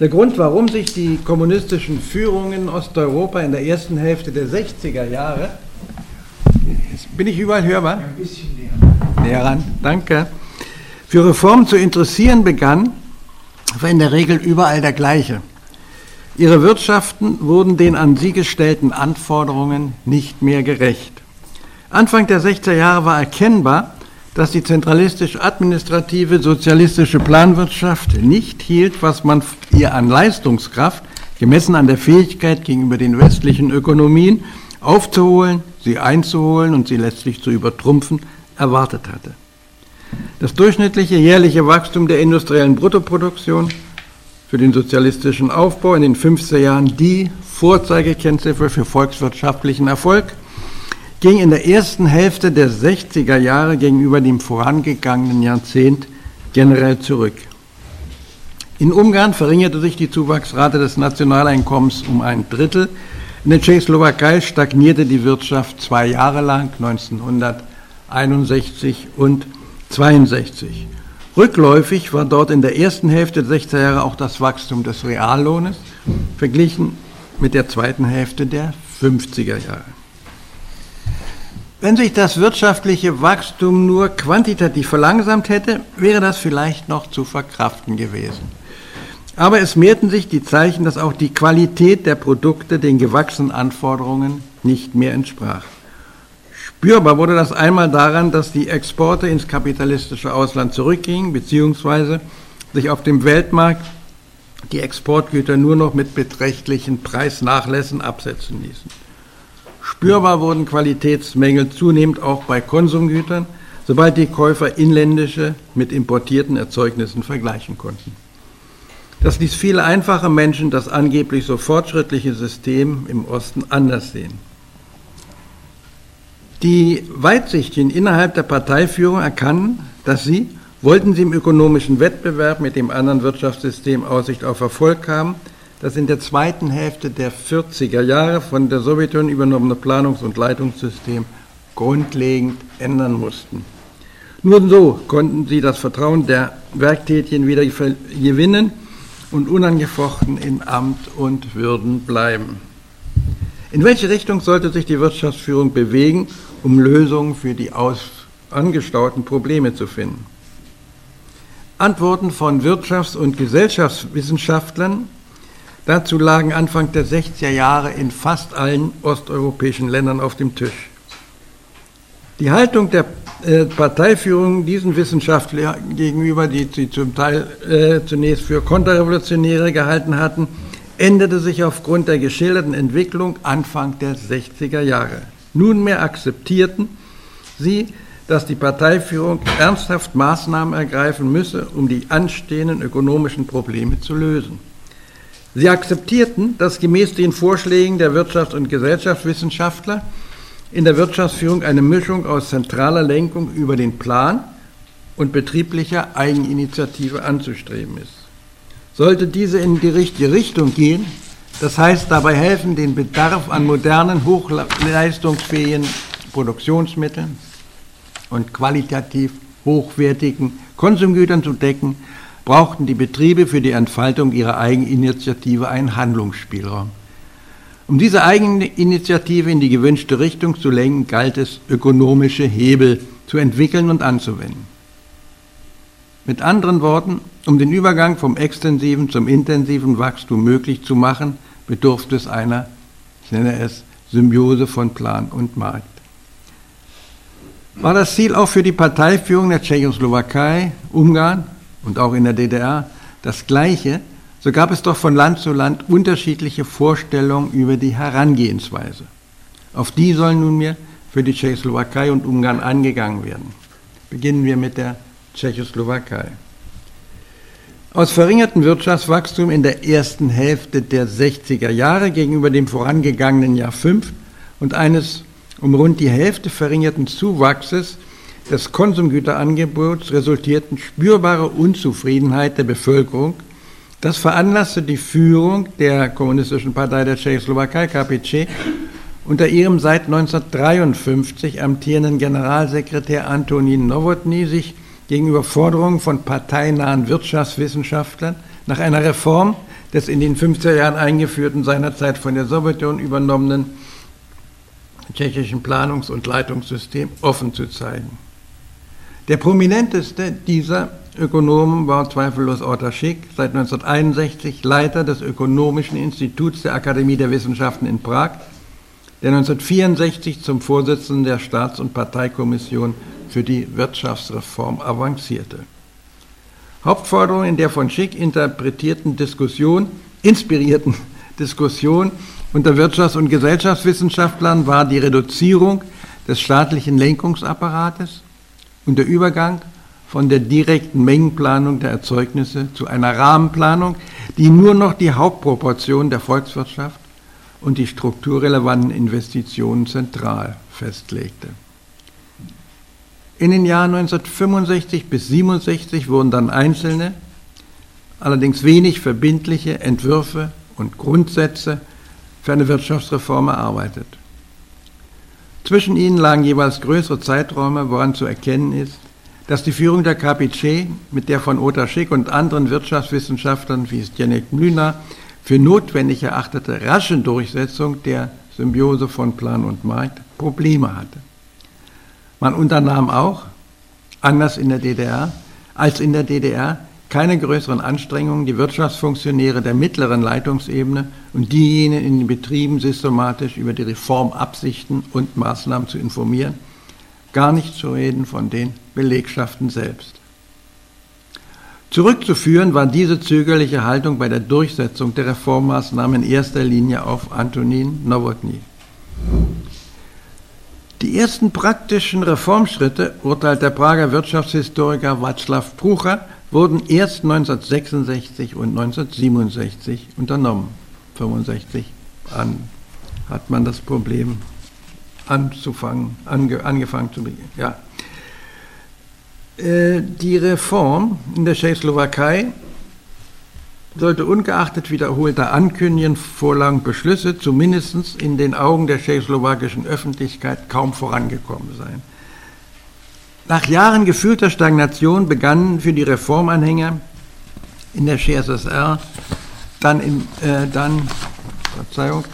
Der Grund, warum sich die kommunistischen Führungen in Osteuropa in der ersten Hälfte der 60er Jahre, bin ich überall hörbar? Ein bisschen näher. Näher ran, danke. Für Reformen zu interessieren begann, war in der Regel überall der gleiche. Ihre Wirtschaften wurden den an sie gestellten Anforderungen nicht mehr gerecht. Anfang der 60er Jahre war erkennbar, dass die zentralistisch-administrative sozialistische Planwirtschaft nicht hielt, was man ihr an Leistungskraft, gemessen an der Fähigkeit gegenüber den westlichen Ökonomien, aufzuholen, sie einzuholen und sie letztlich zu übertrumpfen, erwartet hatte. Das durchschnittliche jährliche Wachstum der industriellen Bruttoproduktion für den sozialistischen Aufbau in den 50er Jahren die Vorzeigekennziffer für volkswirtschaftlichen Erfolg – ging in der ersten Hälfte der 60er Jahre gegenüber dem vorangegangenen Jahrzehnt generell zurück. In Ungarn verringerte sich die Zuwachsrate des Nationaleinkommens um ein Drittel. In der Tschechoslowakei stagnierte die Wirtschaft zwei Jahre lang, 1961 und 1962. Rückläufig war dort in der ersten Hälfte der 60er Jahre auch das Wachstum des Reallohnes, verglichen mit der zweiten Hälfte der 50er Jahre. Wenn sich das wirtschaftliche Wachstum nur quantitativ verlangsamt hätte, wäre das vielleicht noch zu verkraften gewesen. Aber es mehrten sich die Zeichen, dass auch die Qualität der Produkte den gewachsenen Anforderungen nicht mehr entsprach. Spürbar wurde das einmal daran, dass die Exporte ins kapitalistische Ausland zurückgingen, beziehungsweise sich auf dem Weltmarkt die Exportgüter nur noch mit beträchtlichen Preisnachlässen absetzen ließen. Spürbar wurden Qualitätsmängel zunehmend auch bei Konsumgütern, sobald die Käufer inländische mit importierten Erzeugnissen vergleichen konnten. Das ließ viele einfache Menschen das angeblich so fortschrittliche System im Osten anders sehen. Die Weitsichtigen innerhalb der Parteiführung erkannten, dass sie, wollten sie im ökonomischen Wettbewerb mit dem anderen Wirtschaftssystem Aussicht auf Erfolg haben, das in der zweiten Hälfte der 40er Jahre von der Sowjetunion übernommene Planungs- und Leitungssystem grundlegend ändern mussten. Nur so konnten sie das Vertrauen der Werktätigen wieder gewinnen und unangefochten in Amt und Würden bleiben. In welche Richtung sollte sich die Wirtschaftsführung bewegen, um Lösungen für die angestauten Probleme zu finden? Antworten von Wirtschafts- und Gesellschaftswissenschaftlern Dazu lagen Anfang der 60er Jahre in fast allen osteuropäischen Ländern auf dem Tisch. Die Haltung der äh, Parteiführung diesen Wissenschaftlern gegenüber, die sie zum Teil äh, zunächst für Konterrevolutionäre gehalten hatten, änderte sich aufgrund der geschilderten Entwicklung Anfang der 60er Jahre. Nunmehr akzeptierten sie, dass die Parteiführung ernsthaft Maßnahmen ergreifen müsse, um die anstehenden ökonomischen Probleme zu lösen. Sie akzeptierten, dass gemäß den Vorschlägen der Wirtschafts- und Gesellschaftswissenschaftler in der Wirtschaftsführung eine Mischung aus zentraler Lenkung über den Plan und betrieblicher Eigeninitiative anzustreben ist. Sollte diese in die richtige Richtung gehen, das heißt dabei helfen, den Bedarf an modernen, hochleistungsfähigen Produktionsmitteln und qualitativ hochwertigen Konsumgütern zu decken, brauchten die Betriebe für die Entfaltung ihrer Eigeninitiative einen Handlungsspielraum. Um diese Eigeninitiative in die gewünschte Richtung zu lenken, galt es, ökonomische Hebel zu entwickeln und anzuwenden. Mit anderen Worten, um den Übergang vom extensiven zum intensiven Wachstum möglich zu machen, bedurfte es einer, ich nenne es, Symbiose von Plan und Markt. War das Ziel auch für die Parteiführung der Tschechoslowakei, Ungarn und auch in der DDR das Gleiche, so gab es doch von Land zu Land unterschiedliche Vorstellungen über die Herangehensweise. Auf die soll nunmehr für die Tschechoslowakei und Ungarn angegangen werden. Beginnen wir mit der Tschechoslowakei. Aus verringertem Wirtschaftswachstum in der ersten Hälfte der 60er Jahre gegenüber dem vorangegangenen Jahr 5 und eines um rund die Hälfte verringerten Zuwachses des Konsumgüterangebots resultierten spürbare Unzufriedenheit der Bevölkerung. Das veranlasste die Führung der Kommunistischen Partei der Tschechoslowakei, KPC, unter ihrem seit 1953 amtierenden Generalsekretär Antonin Nowotny sich gegenüber Forderungen von parteinahen Wirtschaftswissenschaftlern nach einer Reform des in den 50er Jahren eingeführten, seinerzeit von der Sowjetunion übernommenen tschechischen Planungs- und Leitungssystem offen zu zeigen. Der prominenteste dieser Ökonomen war zweifellos Orta Schick, seit 1961 Leiter des Ökonomischen Instituts der Akademie der Wissenschaften in Prag, der 1964 zum Vorsitzenden der Staats- und Parteikommission für die Wirtschaftsreform avancierte. Hauptforderung in der von Schick interpretierten Diskussion, inspirierten Diskussion unter Wirtschafts- und Gesellschaftswissenschaftlern war die Reduzierung des staatlichen Lenkungsapparates und der Übergang von der direkten Mengenplanung der Erzeugnisse zu einer Rahmenplanung, die nur noch die Hauptproportion der Volkswirtschaft und die strukturrelevanten Investitionen zentral festlegte. In den Jahren 1965 bis 1967 wurden dann einzelne, allerdings wenig verbindliche Entwürfe und Grundsätze für eine Wirtschaftsreform erarbeitet. Zwischen ihnen lagen jeweils größere Zeiträume, woran zu erkennen ist, dass die Führung der KPC mit der von Ota Schick und anderen Wirtschaftswissenschaftlern wie Zdeněk Mlynar für notwendig erachtete rasche Durchsetzung der Symbiose von Plan und Markt Probleme hatte. Man unternahm auch, anders in der DDR, als in der DDR, keine größeren Anstrengungen, die Wirtschaftsfunktionäre der mittleren Leitungsebene und diejenigen in den Betrieben systematisch über die Reformabsichten und Maßnahmen zu informieren, gar nicht zu reden von den Belegschaften selbst. Zurückzuführen war diese zögerliche Haltung bei der Durchsetzung der Reformmaßnahmen in erster Linie auf Antonin Nowotny. Die ersten praktischen Reformschritte, urteilt der Prager Wirtschaftshistoriker Václav Prucha, wurden erst 1966 und 1967 unternommen. 1965 an, hat man das Problem anzufangen, ange, angefangen zu. Ja. Äh, die Reform in der Tschechoslowakei sollte ungeachtet wiederholter Ankündigungen, Vorlagen, Beschlüsse zumindest in den Augen der tschechoslowakischen Öffentlichkeit kaum vorangekommen sein. Nach Jahren gefühlter Stagnation begannen für die Reformanhänger in der CSSR dann, in, äh, dann Verzeihung,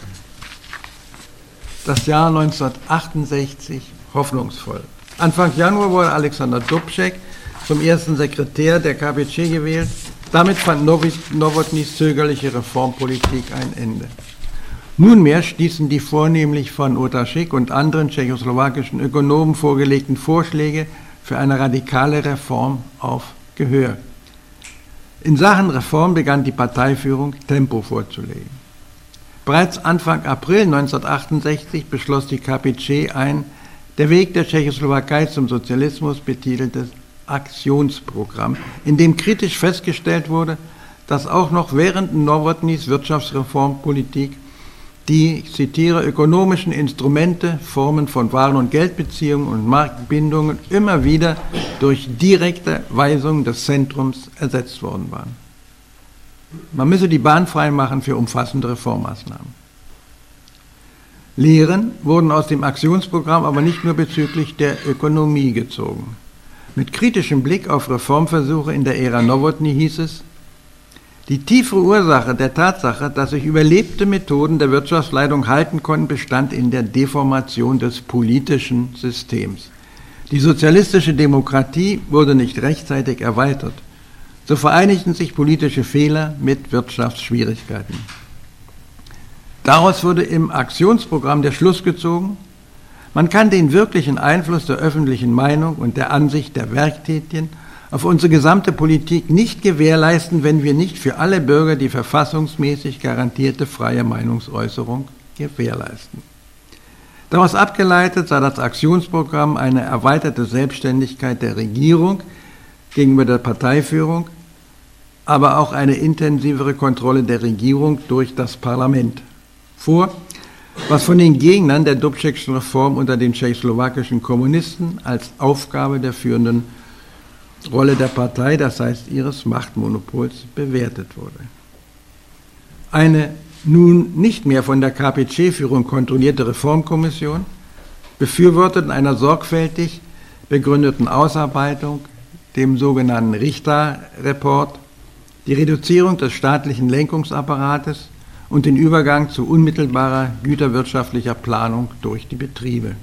das Jahr 1968 hoffnungsvoll. Anfang Januar wurde Alexander Dubček zum ersten Sekretär der KPC gewählt. Damit fand Nowotnys zögerliche Reformpolitik ein Ende. Nunmehr stießen die vornehmlich von Otaschik und anderen tschechoslowakischen Ökonomen vorgelegten Vorschläge für eine radikale Reform auf Gehör. In Sachen Reform begann die Parteiführung Tempo vorzulegen. Bereits Anfang April 1968 beschloss die KPC ein Der Weg der Tschechoslowakei zum Sozialismus betiteltes Aktionsprogramm, in dem kritisch festgestellt wurde, dass auch noch während Nowotnys Wirtschaftsreformpolitik die, ich zitiere, ökonomischen Instrumente, Formen von Waren- und Geldbeziehungen und Marktbindungen immer wieder durch direkte Weisungen des Zentrums ersetzt worden waren. Man müsse die Bahn freimachen für umfassende Reformmaßnahmen. Lehren wurden aus dem Aktionsprogramm aber nicht nur bezüglich der Ökonomie gezogen. Mit kritischem Blick auf Reformversuche in der Ära Nowotny hieß es, die tiefere Ursache der Tatsache, dass sich überlebte Methoden der Wirtschaftsleitung halten konnten, bestand in der Deformation des politischen Systems. Die sozialistische Demokratie wurde nicht rechtzeitig erweitert. So vereinigten sich politische Fehler mit Wirtschaftsschwierigkeiten. Daraus wurde im Aktionsprogramm der Schluss gezogen, man kann den wirklichen Einfluss der öffentlichen Meinung und der Ansicht der Werktätigen auf unsere gesamte Politik nicht gewährleisten, wenn wir nicht für alle Bürger die verfassungsmäßig garantierte freie Meinungsäußerung gewährleisten. Daraus abgeleitet sei das Aktionsprogramm eine erweiterte Selbstständigkeit der Regierung gegenüber der Parteiführung, aber auch eine intensivere Kontrolle der Regierung durch das Parlament vor, was von den Gegnern der Dubčekschen Reform unter den tschechoslowakischen Kommunisten als Aufgabe der führenden Rolle der Partei, das heißt ihres Machtmonopols, bewertet wurde. Eine nun nicht mehr von der KPC-Führung kontrollierte Reformkommission befürwortet in einer sorgfältig begründeten Ausarbeitung, dem sogenannten Richter-Report, die Reduzierung des staatlichen Lenkungsapparates und den Übergang zu unmittelbarer güterwirtschaftlicher Planung durch die Betriebe.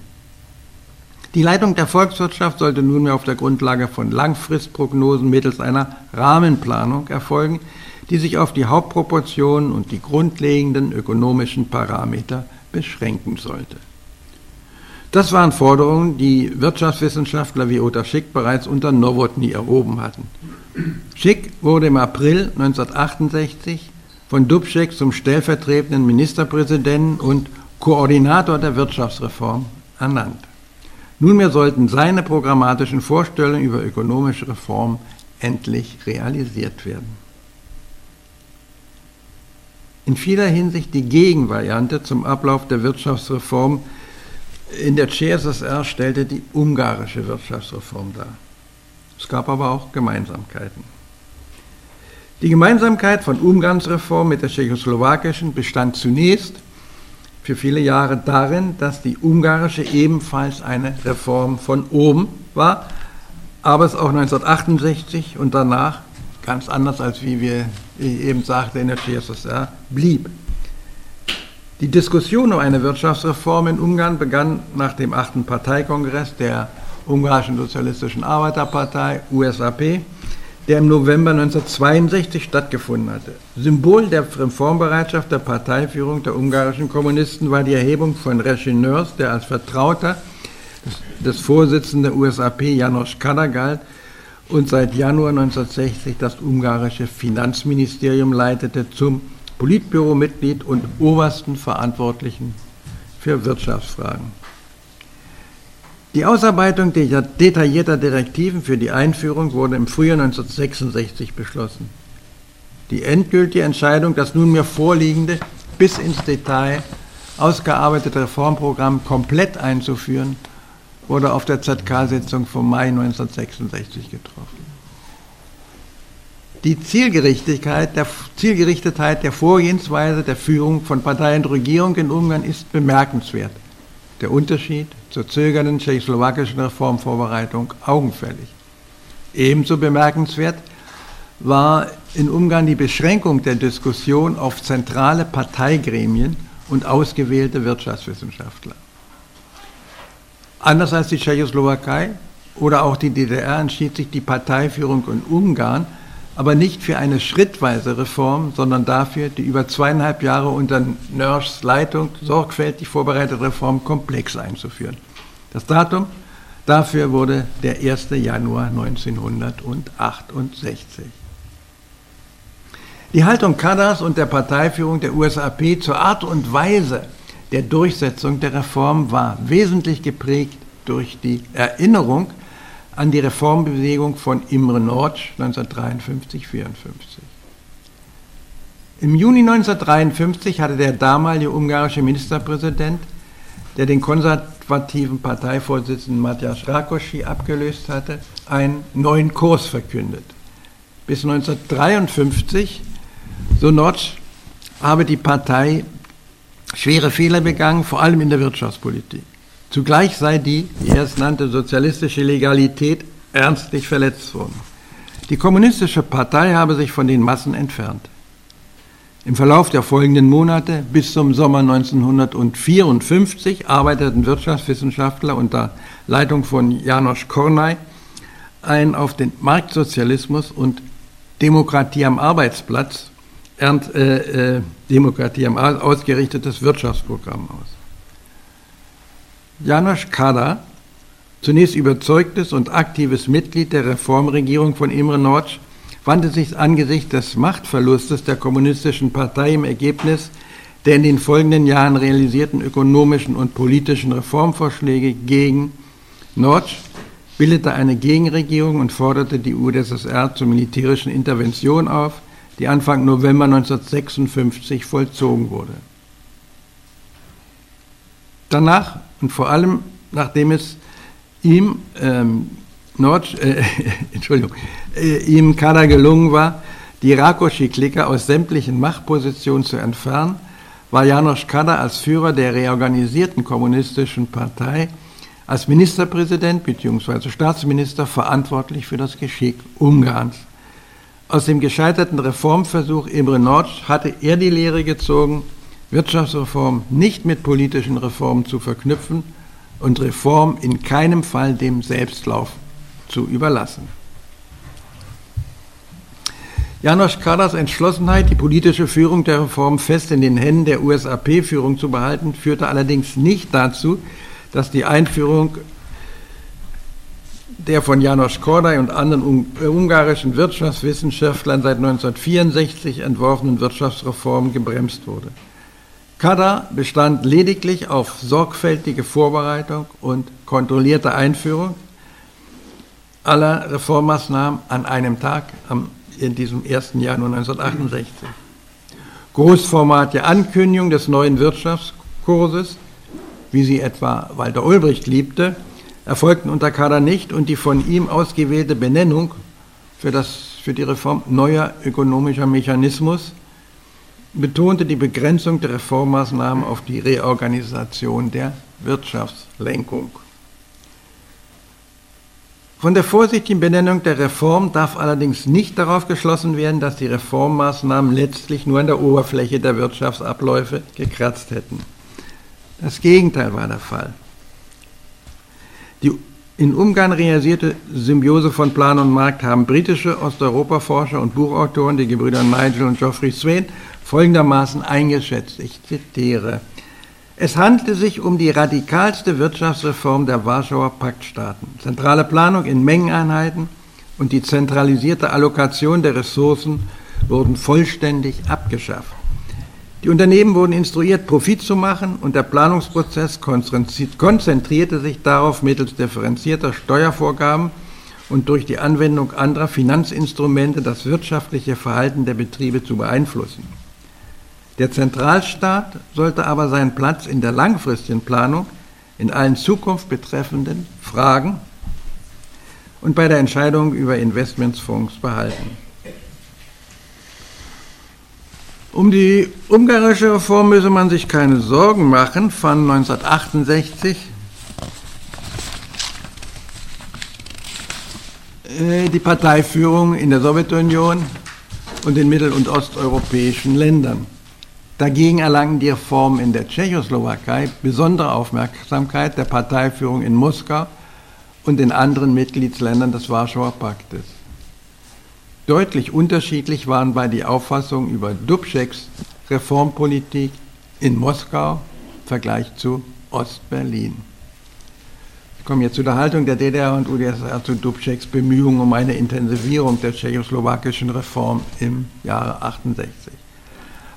Die Leitung der Volkswirtschaft sollte nunmehr auf der Grundlage von Langfristprognosen mittels einer Rahmenplanung erfolgen, die sich auf die Hauptproportionen und die grundlegenden ökonomischen Parameter beschränken sollte. Das waren Forderungen, die Wirtschaftswissenschaftler wie Otter Schick bereits unter Nowotny erhoben hatten. Schick wurde im April 1968 von Dubček zum stellvertretenden Ministerpräsidenten und Koordinator der Wirtschaftsreform ernannt. Nunmehr sollten seine programmatischen Vorstellungen über ökonomische Reform endlich realisiert werden. In vieler Hinsicht die Gegenvariante zum Ablauf der Wirtschaftsreform in der CSSR stellte die ungarische Wirtschaftsreform dar. Es gab aber auch Gemeinsamkeiten. Die Gemeinsamkeit von Ungarns Reform mit der tschechoslowakischen bestand zunächst für viele Jahre darin, dass die ungarische ebenfalls eine Reform von oben war, aber es auch 1968 und danach ganz anders als wie wir eben sagte in der CSSR blieb. Die Diskussion um eine Wirtschaftsreform in Ungarn begann nach dem achten Parteikongress der Ungarischen Sozialistischen Arbeiterpartei, USAP, der im November 1962 stattgefunden hatte. Symbol der Reformbereitschaft der Parteiführung der ungarischen Kommunisten war die Erhebung von Reschineurs, der als Vertrauter des, Vorsitzenden der USAP Janos Kada galt und seit Januar 1960 das ungarische Finanzministerium leitete, zum Politbüromitglied und obersten Verantwortlichen für Wirtschaftsfragen. Die Ausarbeitung detaillierter Direktiven für die Einführung wurde im Frühjahr 1966 beschlossen. Die endgültige Entscheidung, das nunmehr vorliegende, bis ins Detail ausgearbeitete Reformprogramm komplett einzuführen, wurde auf der ZK-Sitzung vom Mai 1966 getroffen. Die Zielgerichtigkeit der, Zielgerichtetheit der Vorgehensweise der Führung von Partei und Regierung in Ungarn ist bemerkenswert. Der Unterschied zur zögernden tschechoslowakischen Reformvorbereitung augenfällig. Ebenso bemerkenswert war in Ungarn die Beschränkung der Diskussion auf zentrale Parteigremien und ausgewählte Wirtschaftswissenschaftler. Anders als die Tschechoslowakei oder auch die DDR entschied sich die Parteiführung in Ungarn aber nicht für eine schrittweise Reform, sondern dafür, die über zweieinhalb Jahre unter Nörschs Leitung sorgfältig vorbereitete Reform komplex einzuführen. Das Datum dafür wurde der 1. Januar 1968. Die Haltung Kadas und der Parteiführung der USAP zur Art und Weise der Durchsetzung der Reform war wesentlich geprägt durch die Erinnerung an die Reformbewegung von Imre Nortsch 1953-54. Im Juni 1953 hatte der damalige ungarische Ministerpräsident, der den konservativen Parteivorsitzenden Matjasz Rákosi abgelöst hatte, einen neuen Kurs verkündet. Bis 1953, so Notch, habe die Partei schwere Fehler begangen, vor allem in der Wirtschaftspolitik. Zugleich sei die, wie er es nannte, sozialistische Legalität ernstlich verletzt worden. Die kommunistische Partei habe sich von den Massen entfernt. Im Verlauf der folgenden Monate bis zum Sommer 1954 arbeiteten Wirtschaftswissenschaftler unter Leitung von Janos Kornay ein auf den Marktsozialismus und Demokratie am Arbeitsplatz, äh, äh, Demokratie am ausgerichtetes Wirtschaftsprogramm aus. Janos Kada, zunächst überzeugtes und aktives Mitglied der Reformregierung von Imre Nortsch, wandte sich angesichts des Machtverlustes der kommunistischen Partei im Ergebnis der in den folgenden Jahren realisierten ökonomischen und politischen Reformvorschläge gegen Nortsch, bildete eine Gegenregierung und forderte die UdSSR zur militärischen Intervention auf, die Anfang November 1956 vollzogen wurde. Danach und vor allem, nachdem es ihm, ähm, Nord, äh, Entschuldigung, äh, ihm Kader gelungen war, die Rakosi-Clique aus sämtlichen Machtpositionen zu entfernen, war Janos Kader als Führer der reorganisierten kommunistischen Partei als Ministerpräsident bzw. Staatsminister verantwortlich für das Geschick Ungarns. Aus dem gescheiterten Reformversuch Imre Notch hatte er die Lehre gezogen, Wirtschaftsreform nicht mit politischen Reformen zu verknüpfen und Reform in keinem Fall dem Selbstlauf zu überlassen. Janosch Kaders Entschlossenheit, die politische Führung der Reform fest in den Händen der USAP-Führung zu behalten, führte allerdings nicht dazu, dass die Einführung der von Janosch Kordai und anderen äh, ungarischen Wirtschaftswissenschaftlern seit 1964 entworfenen Wirtschaftsreform gebremst wurde. Kada bestand lediglich auf sorgfältige Vorbereitung und kontrollierte Einführung aller Reformmaßnahmen an einem Tag in diesem 1. Januar 1968. Großformatige Ankündigung des neuen Wirtschaftskurses, wie sie etwa Walter Ulbricht liebte, erfolgten unter Kader nicht und die von ihm ausgewählte Benennung für, das, für die Reform neuer ökonomischer Mechanismus betonte die Begrenzung der Reformmaßnahmen auf die Reorganisation der Wirtschaftslenkung. Von der vorsichtigen Benennung der Reform darf allerdings nicht darauf geschlossen werden, dass die Reformmaßnahmen letztlich nur an der Oberfläche der Wirtschaftsabläufe gekratzt hätten. Das Gegenteil war der Fall. Die in Ungarn realisierte Symbiose von Plan und Markt haben britische Osteuropa-Forscher und Buchautoren, die Gebrüder Nigel und Geoffrey Swain, folgendermaßen eingeschätzt. Ich zitiere. Es handelte sich um die radikalste Wirtschaftsreform der Warschauer Paktstaaten. Zentrale Planung in Mengeneinheiten und die zentralisierte Allokation der Ressourcen wurden vollständig abgeschafft. Die Unternehmen wurden instruiert, Profit zu machen und der Planungsprozess konzentrierte sich darauf, mittels differenzierter Steuervorgaben und durch die Anwendung anderer Finanzinstrumente das wirtschaftliche Verhalten der Betriebe zu beeinflussen. Der Zentralstaat sollte aber seinen Platz in der langfristigen Planung in allen Zukunft betreffenden Fragen und bei der Entscheidung über Investmentsfonds behalten. Um die ungarische Reform müsse man sich keine Sorgen machen, fand 1968 äh, die Parteiführung in der Sowjetunion und den mittel- und osteuropäischen Ländern. Dagegen erlangen die Reformen in der Tschechoslowakei besondere Aufmerksamkeit der Parteiführung in Moskau und in anderen Mitgliedsländern des Warschauer Paktes. Deutlich unterschiedlich waren bei die Auffassungen über Dubčeks Reformpolitik in Moskau im Vergleich zu Ostberlin. Ich komme jetzt zu der Haltung der DDR und UdSSR zu Dubčeks Bemühungen um eine Intensivierung der tschechoslowakischen Reform im Jahre 68.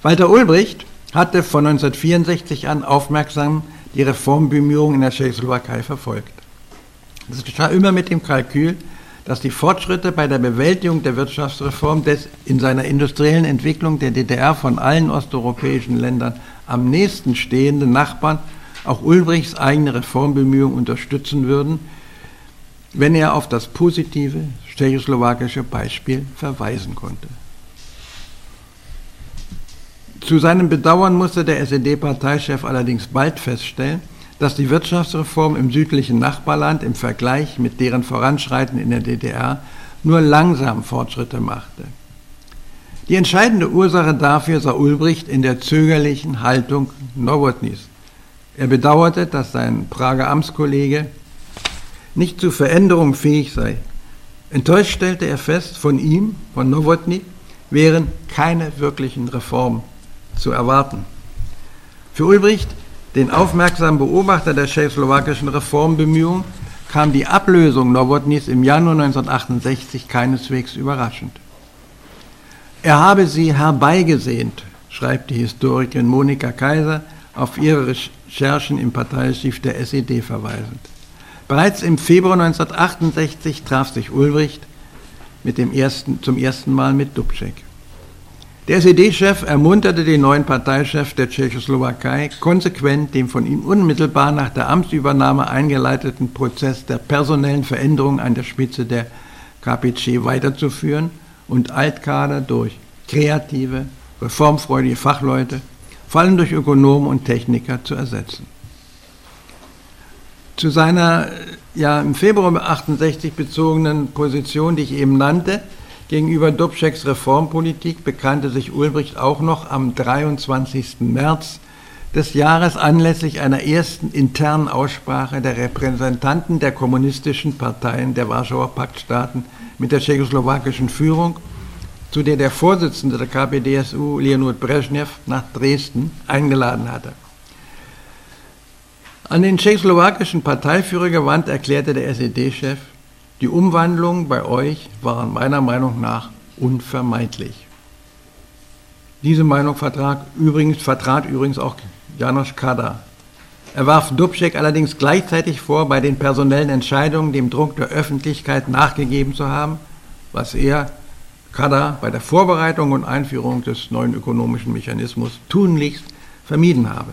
Walter Ulbricht hatte von 1964 an aufmerksam die Reformbemühungen in der Tschechoslowakei verfolgt. Das geschah immer mit dem Kalkül, dass die Fortschritte bei der Bewältigung der Wirtschaftsreform des in seiner industriellen Entwicklung der DDR von allen osteuropäischen Ländern am nächsten stehenden Nachbarn auch Ulbrichts eigene Reformbemühungen unterstützen würden, wenn er auf das positive tschechoslowakische Beispiel verweisen konnte. Zu seinem Bedauern musste der SED-Parteichef allerdings bald feststellen, dass die Wirtschaftsreform im südlichen Nachbarland im Vergleich mit deren Voranschreiten in der DDR nur langsam Fortschritte machte. Die entscheidende Ursache dafür sah Ulbricht in der zögerlichen Haltung Nowotnys. Er bedauerte, dass sein Prager Amtskollege nicht zu Veränderung fähig sei. Enttäuscht stellte er fest, von ihm, von Nowotny, wären keine wirklichen Reformen zu erwarten. Für Ulbricht den aufmerksamen Beobachter der tschechoslowakischen Reformbemühungen kam die Ablösung Nowotnys im Januar 1968 keineswegs überraschend. Er habe sie herbeigesehnt, schreibt die Historikerin Monika Kaiser auf ihre Recherchen im Parteiarchiv der SED verweisend. Bereits im Februar 1968 traf sich Ulbricht mit dem ersten, zum ersten Mal mit Dubček. Der SED-Chef ermunterte den neuen Parteichef der Tschechoslowakei, konsequent den von ihm unmittelbar nach der Amtsübernahme eingeleiteten Prozess der personellen Veränderung an der Spitze der KPC weiterzuführen und Altkader durch kreative, reformfreudige Fachleute, vor allem durch Ökonomen und Techniker zu ersetzen. Zu seiner ja im Februar 68 bezogenen Position, die ich eben nannte, Gegenüber Dubčeks Reformpolitik bekannte sich Ulbricht auch noch am 23. März des Jahres anlässlich einer ersten internen Aussprache der Repräsentanten der kommunistischen Parteien der Warschauer Paktstaaten mit der tschechoslowakischen Führung, zu der der Vorsitzende der KPDSU, Leonid Brezhnev, nach Dresden eingeladen hatte. An den tschechoslowakischen Parteiführer gewandt erklärte der SED-Chef, die Umwandlungen bei euch waren meiner Meinung nach unvermeidlich. Diese Meinung vertrat übrigens, vertrat übrigens auch Janosch Kada. Er warf Dubček allerdings gleichzeitig vor, bei den personellen Entscheidungen dem Druck der Öffentlichkeit nachgegeben zu haben, was er, Kada, bei der Vorbereitung und Einführung des neuen ökonomischen Mechanismus tunlichst vermieden habe.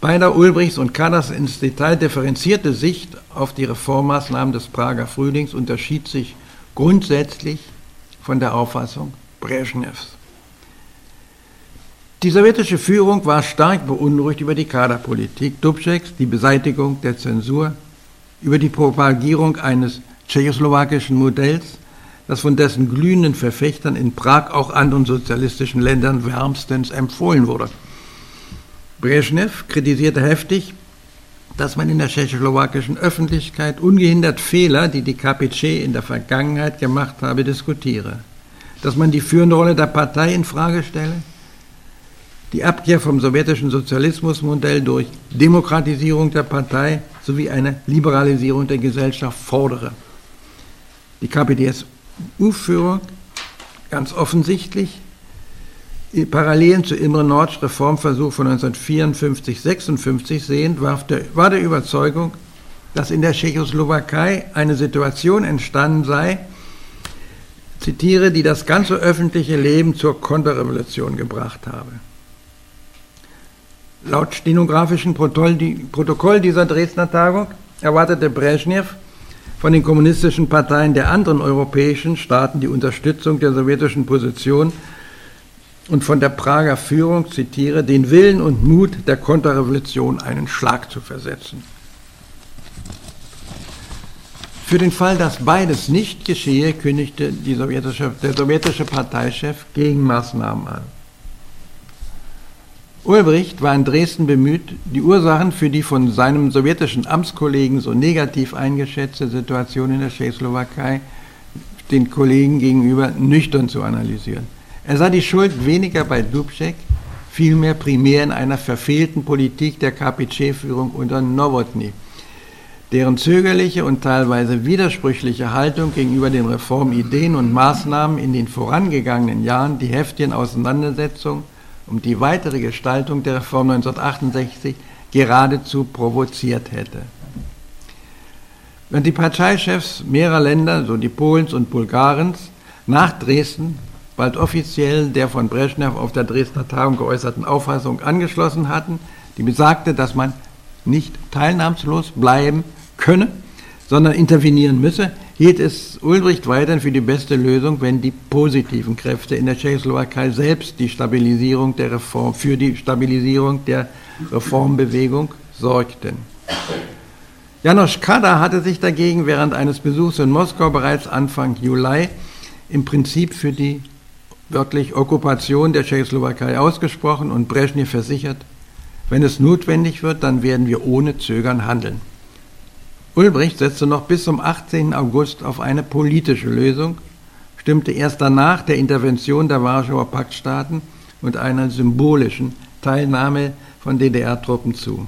Beider Ulbrichts und Kadas ins Detail differenzierte Sicht auf die Reformmaßnahmen des Prager Frühlings unterschied sich grundsätzlich von der Auffassung Brezhnevs. Die sowjetische Führung war stark beunruhigt über die Kaderpolitik Dubčeks, die Beseitigung der Zensur, über die Propagierung eines tschechoslowakischen Modells, das von dessen glühenden Verfechtern in Prag auch anderen sozialistischen Ländern wärmstens empfohlen wurde. Brezhnev kritisierte heftig, dass man in der tschechoslowakischen Öffentlichkeit ungehindert Fehler, die die KPC in der Vergangenheit gemacht habe, diskutiere. Dass man die führende Rolle der Partei in Frage stelle, die Abkehr vom sowjetischen Sozialismusmodell durch Demokratisierung der Partei sowie eine Liberalisierung der Gesellschaft fordere. Die KPDSU-Führung ganz offensichtlich Parallelen zu Imre Nordsch Reformversuch von 1954-56 sehend, war der, war der Überzeugung, dass in der Tschechoslowakei eine Situation entstanden sei, zitiere, die das ganze öffentliche Leben zur Konterrevolution gebracht habe. Laut stenografischen Protokoll dieser Dresdner Tagung erwartete Brezhnev von den kommunistischen Parteien der anderen europäischen Staaten die Unterstützung der sowjetischen Position und von der Prager Führung, zitiere, den Willen und Mut der Konterrevolution einen Schlag zu versetzen. Für den Fall, dass beides nicht geschehe, kündigte sowjetische, der sowjetische Parteichef Gegenmaßnahmen an. Ulbricht war in Dresden bemüht, die Ursachen für die von seinem sowjetischen Amtskollegen so negativ eingeschätzte Situation in der Tschechoslowakei den Kollegen gegenüber nüchtern zu analysieren. Er sah die Schuld weniger bei Dubček, vielmehr primär in einer verfehlten Politik der KPC-Führung unter Nowotny, deren zögerliche und teilweise widersprüchliche Haltung gegenüber den Reformideen und Maßnahmen in den vorangegangenen Jahren die heftigen Auseinandersetzungen um die weitere Gestaltung der Reform 1968 geradezu provoziert hätte. Wenn die Parteichefs mehrerer Länder, so die Polens und Bulgarens, nach Dresden bald offiziell der von Brezhnev auf der Dresdner Tagung geäußerten Auffassung angeschlossen hatten, die besagte, dass man nicht teilnahmslos bleiben könne, sondern intervenieren müsse, hielt es Ulbricht weiterhin für die beste Lösung, wenn die positiven Kräfte in der Tschechoslowakei selbst die Stabilisierung der Reform, für die Stabilisierung der Reformbewegung sorgten. Janosch Kada hatte sich dagegen während eines Besuchs in Moskau bereits Anfang Juli im Prinzip für die wörtlich Okkupation der Tschechoslowakei ausgesprochen und Brezhnev versichert, wenn es notwendig wird, dann werden wir ohne Zögern handeln. Ulbricht setzte noch bis zum 18. August auf eine politische Lösung, stimmte erst danach der Intervention der Warschauer Paktstaaten und einer symbolischen Teilnahme von DDR-Truppen zu.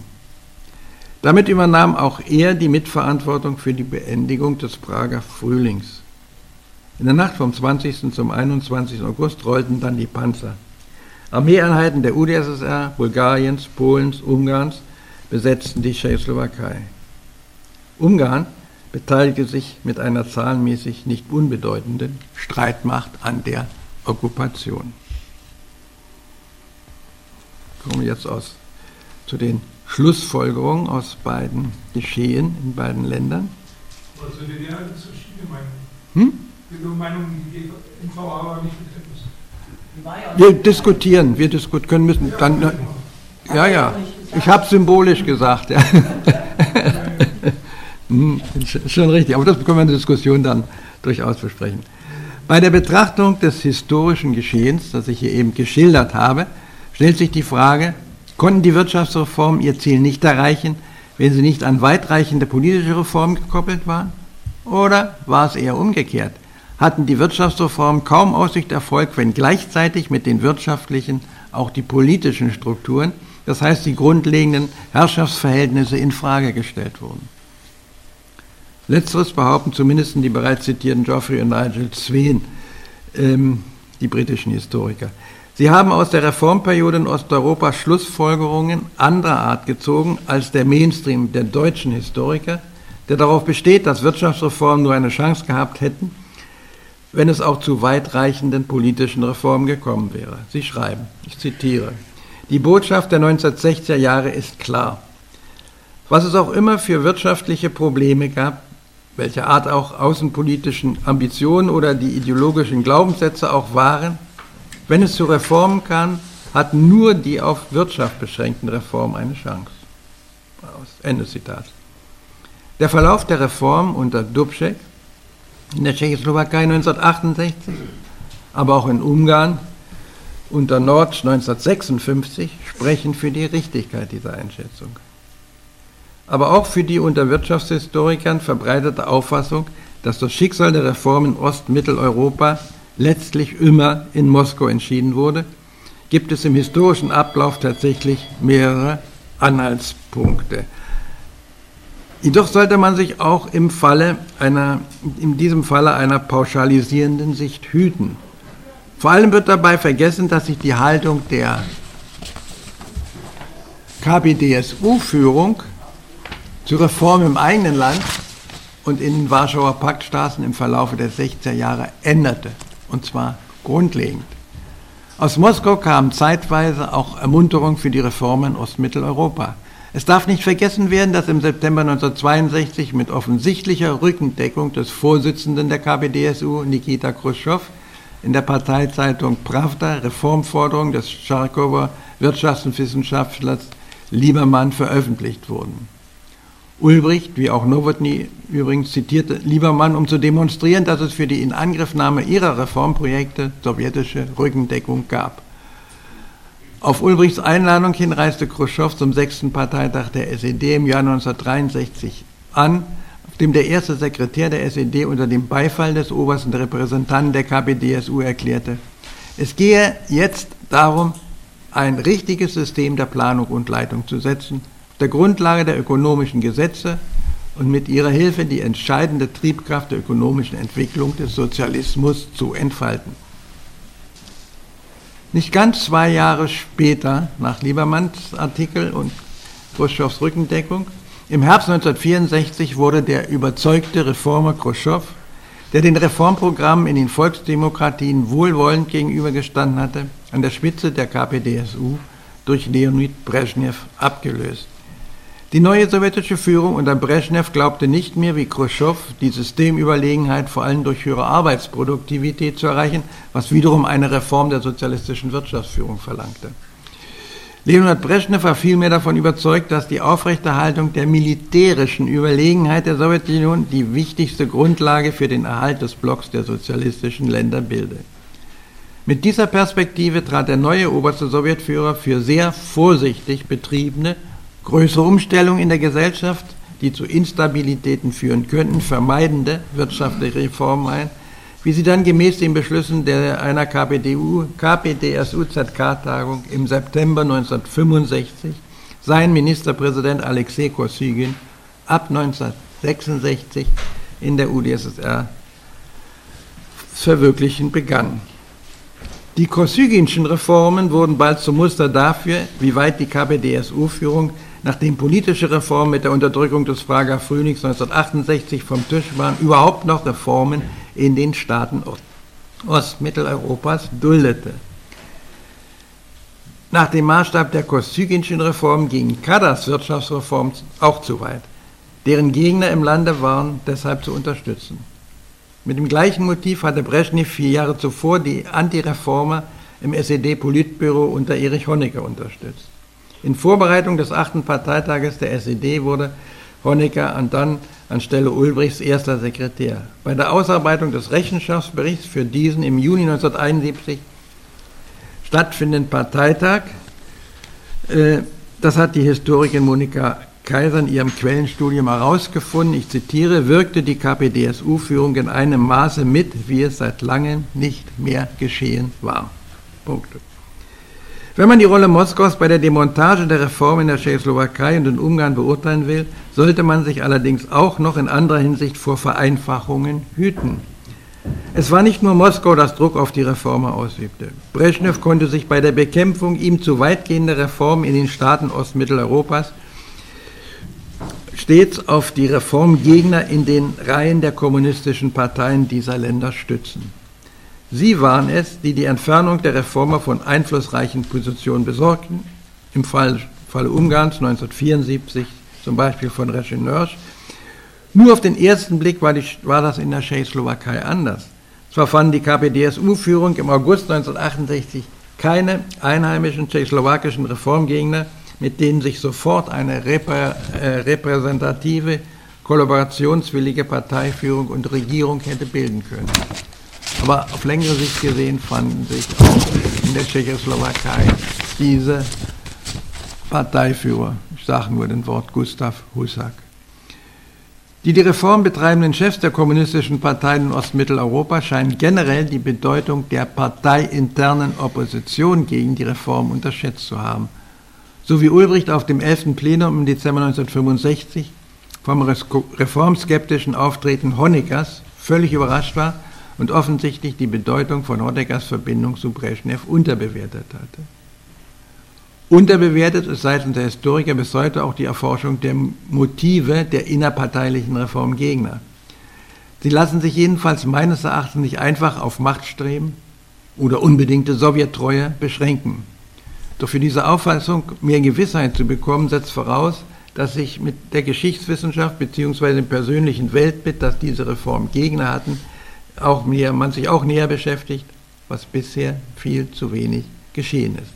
Damit übernahm auch er die Mitverantwortung für die Beendigung des Prager Frühlings. In der Nacht vom 20. zum 21. August rollten dann die Panzer. Armeeeinheiten der UdSSR, Bulgariens, Polens, Ungarns besetzten die Tschechoslowakei. Ungarn beteiligte sich mit einer zahlenmäßig nicht unbedeutenden Streitmacht an der Okkupation. Kommen wir jetzt aus, zu den Schlussfolgerungen aus beiden Geschehen in beiden Ländern. Also DDR es verschiedene Meinungen. Hm? Die im nicht Wir diskutieren, wir diskutieren können müssen dann. Ja, ja. Ich habe symbolisch gesagt. Ja. Hm, schon richtig, aber das können wir in der Diskussion dann, durchaus besprechen. Bei der Betrachtung des historischen Geschehens, das ich hier eben geschildert habe, stellt sich die Frage, konnten die Wirtschaftsreformen ihr Ziel nicht erreichen, wenn sie nicht an weitreichende politische Reformen gekoppelt waren? Oder war es eher umgekehrt? Hatten die Wirtschaftsreformen kaum Aussicht Erfolg, wenn gleichzeitig mit den wirtschaftlichen auch die politischen Strukturen, das heißt die grundlegenden Herrschaftsverhältnisse in Frage gestellt wurden? Letzteres behaupten zumindest die bereits zitierten Geoffrey und Nigel Sween, ähm, die britischen Historiker. Sie haben aus der Reformperiode in Osteuropa Schlussfolgerungen anderer Art gezogen als der Mainstream der deutschen Historiker, der darauf besteht, dass Wirtschaftsreformen nur eine Chance gehabt hätten, wenn es auch zu weitreichenden politischen Reformen gekommen wäre. Sie schreiben, ich zitiere, die Botschaft der 1960er Jahre ist klar. Was es auch immer für wirtschaftliche Probleme gab, welcher Art auch außenpolitischen Ambitionen oder die ideologischen Glaubenssätze auch waren, wenn es zu Reformen kam, hatten nur die auf Wirtschaft beschränkten Reformen eine Chance. Ende Zitat. Der Verlauf der Reform unter Dubček in der Tschechoslowakei 1968, aber auch in Ungarn unter Nord 1956 sprechen für die Richtigkeit dieser Einschätzung aber auch für die unter Wirtschaftshistorikern verbreitete Auffassung, dass das Schicksal der Reform in Ost-Mitteleuropa letztlich immer in Moskau entschieden wurde, gibt es im historischen Ablauf tatsächlich mehrere Anhaltspunkte. Jedoch sollte man sich auch im Falle einer, in diesem Falle einer pauschalisierenden Sicht hüten. Vor allem wird dabei vergessen, dass sich die Haltung der KPDSU-Führung zur Reform im eigenen Land und in den Warschauer Paktstaaten im Verlaufe der 60er Jahre änderte, und zwar grundlegend. Aus Moskau kam zeitweise auch Ermunterung für die Reformen in Ostmitteleuropa. Es darf nicht vergessen werden, dass im September 1962 mit offensichtlicher Rückendeckung des Vorsitzenden der KPDSU, Nikita Khrushchev, in der Parteizeitung Pravda Reformforderungen des Charkower Wirtschaftswissenschaftlers Liebermann veröffentlicht wurden. Ulbricht, wie auch Nowotny übrigens zitierte Liebermann, um zu demonstrieren, dass es für die Inangriffnahme ihrer Reformprojekte sowjetische Rückendeckung gab. Auf Ulbrichts Einladung hin reiste Khrushchev zum sechsten Parteitag der SED im Jahr 1963 an, auf dem der erste Sekretär der SED unter dem Beifall des obersten Repräsentanten der KPDSU erklärte, es gehe jetzt darum, ein richtiges System der Planung und Leitung zu setzen, der Grundlage der ökonomischen Gesetze und mit ihrer Hilfe die entscheidende Triebkraft der ökonomischen Entwicklung des Sozialismus zu entfalten. Nicht ganz zwei Jahre später, nach Liebermanns Artikel und Khrushchevs Rückendeckung, im Herbst 1964 wurde der überzeugte Reformer Khrushchev, der den Reformprogrammen in den Volksdemokratien wohlwollend gegenübergestanden hatte, an der Spitze der KPDSU durch Leonid Brezhnev abgelöst. Die neue sowjetische Führung unter Brezhnev glaubte nicht mehr wie Khrushchev die Systemüberlegenheit vor allem durch höhere Arbeitsproduktivität zu erreichen, was wiederum eine Reform der sozialistischen Wirtschaftsführung verlangte. Leonid Brezhnev war vielmehr davon überzeugt, dass die Aufrechterhaltung der militärischen Überlegenheit der Sowjetunion die wichtigste Grundlage für den Erhalt des Blocks der sozialistischen Länder bilde. Mit dieser Perspektive trat der neue oberste Sowjetführer für sehr vorsichtig betriebene größere Umstellungen in der Gesellschaft, die zu Instabilitäten führen könnten, vermeidende wirtschaftliche Reformen ein, wie sie dann gemäß den Beschlüssen der, einer KPDU, KPDSU-ZK-Tagung im September 1965 sein Ministerpräsident Alexei Kosygin ab 1966 in der UdSSR verwirklichen begann. Die Kosyginschen Reformen wurden bald zum Muster dafür, wie weit die KPDSU-Führung nachdem politische Reformen mit der Unterdrückung des Prager Frühlings 1968 vom Tisch waren, überhaupt noch Reformen in den Staaten Ostmitteleuropas duldete. Nach dem Maßstab der Kosygинschen Reform gingen Kadas Wirtschaftsreform auch zu weit. Deren Gegner im Lande waren deshalb zu unterstützen. Mit dem gleichen Motiv hatte Brezhnev vier Jahre zuvor die Antireformer im SED-Politbüro unter Erich Honecker unterstützt. In Vorbereitung des achten Parteitages der SED wurde Honecker und dann anstelle Ulbrichts erster Sekretär. Bei der Ausarbeitung des Rechenschaftsberichts für diesen im Juni 1971 stattfindenden Parteitag, äh, das hat die Historikerin Monika Kaiser in ihrem Quellenstudium herausgefunden, ich zitiere, wirkte die KPDSU-Führung in einem Maße mit, wie es seit langem nicht mehr geschehen war. Punkte. Wenn man die Rolle Moskaus bei der Demontage der Reform in der Tschechoslowakei und in Ungarn beurteilen will, sollte man sich allerdings auch noch in anderer Hinsicht vor Vereinfachungen hüten. Es war nicht nur Moskau, das Druck auf die Reformer ausübte. Brezhnev konnte sich bei der Bekämpfung ihm zu weitgehender Reformen in den Staaten Ostmitteleuropas stets auf die Reformgegner in den Reihen der kommunistischen Parteien dieser Länder stützen. Sie waren es, die die Entfernung der Reformer von einflussreichen Positionen besorgten, im Fall, Falle Ungarns 1974 zum Beispiel von Reschenörsch. Nur auf den ersten Blick war, die, war das in der Tschechoslowakei anders. Zwar fanden die KPDSU-Führung im August 1968 keine einheimischen tschechoslowakischen Reformgegner, mit denen sich sofort eine reprä äh, repräsentative, kollaborationswillige Parteiführung und Regierung hätte bilden können. Aber auf längere Sicht gesehen fanden sich auch in der Tschechoslowakei diese Parteiführer, ich sage nur den Wort Gustav Husak. Die die Reform betreibenden Chefs der kommunistischen Parteien in Ostmitteleuropa scheinen generell die Bedeutung der parteiinternen Opposition gegen die Reform unterschätzt zu haben. So wie Ulbricht auf dem 11. Plenum im Dezember 1965 vom reformskeptischen Auftreten Honeckers völlig überrascht war, und offensichtlich die Bedeutung von Honeckers Verbindung zu Brezhnev unterbewertet hatte. Unterbewertet ist seitens der Historiker bis heute auch die Erforschung der Motive der innerparteilichen Reformgegner. Sie lassen sich jedenfalls meines Erachtens nicht einfach auf Machtstreben oder unbedingte Sowjettreue beschränken. Doch für diese Auffassung mehr Gewissheit zu bekommen, setzt voraus, dass sich mit der Geschichtswissenschaft bzw. dem persönlichen Weltbild, das diese Reformgegner hatten, auch mehr, man sich auch näher beschäftigt, was bisher viel zu wenig geschehen ist.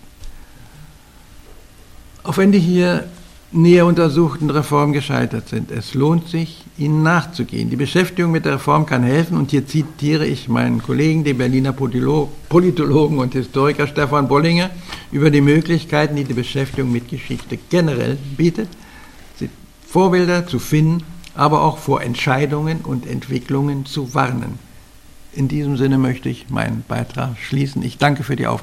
Auch wenn die hier näher untersuchten Reformen gescheitert sind, es lohnt sich, ihnen nachzugehen. Die Beschäftigung mit der Reform kann helfen und hier zitiere ich meinen Kollegen, den Berliner Politologen und Historiker Stefan Bollinger, über die Möglichkeiten, die die Beschäftigung mit Geschichte generell bietet, Vorbilder zu finden, aber auch vor Entscheidungen und Entwicklungen zu warnen. In diesem Sinne möchte ich meinen Beitrag schließen. Ich danke für die Aufmerksamkeit.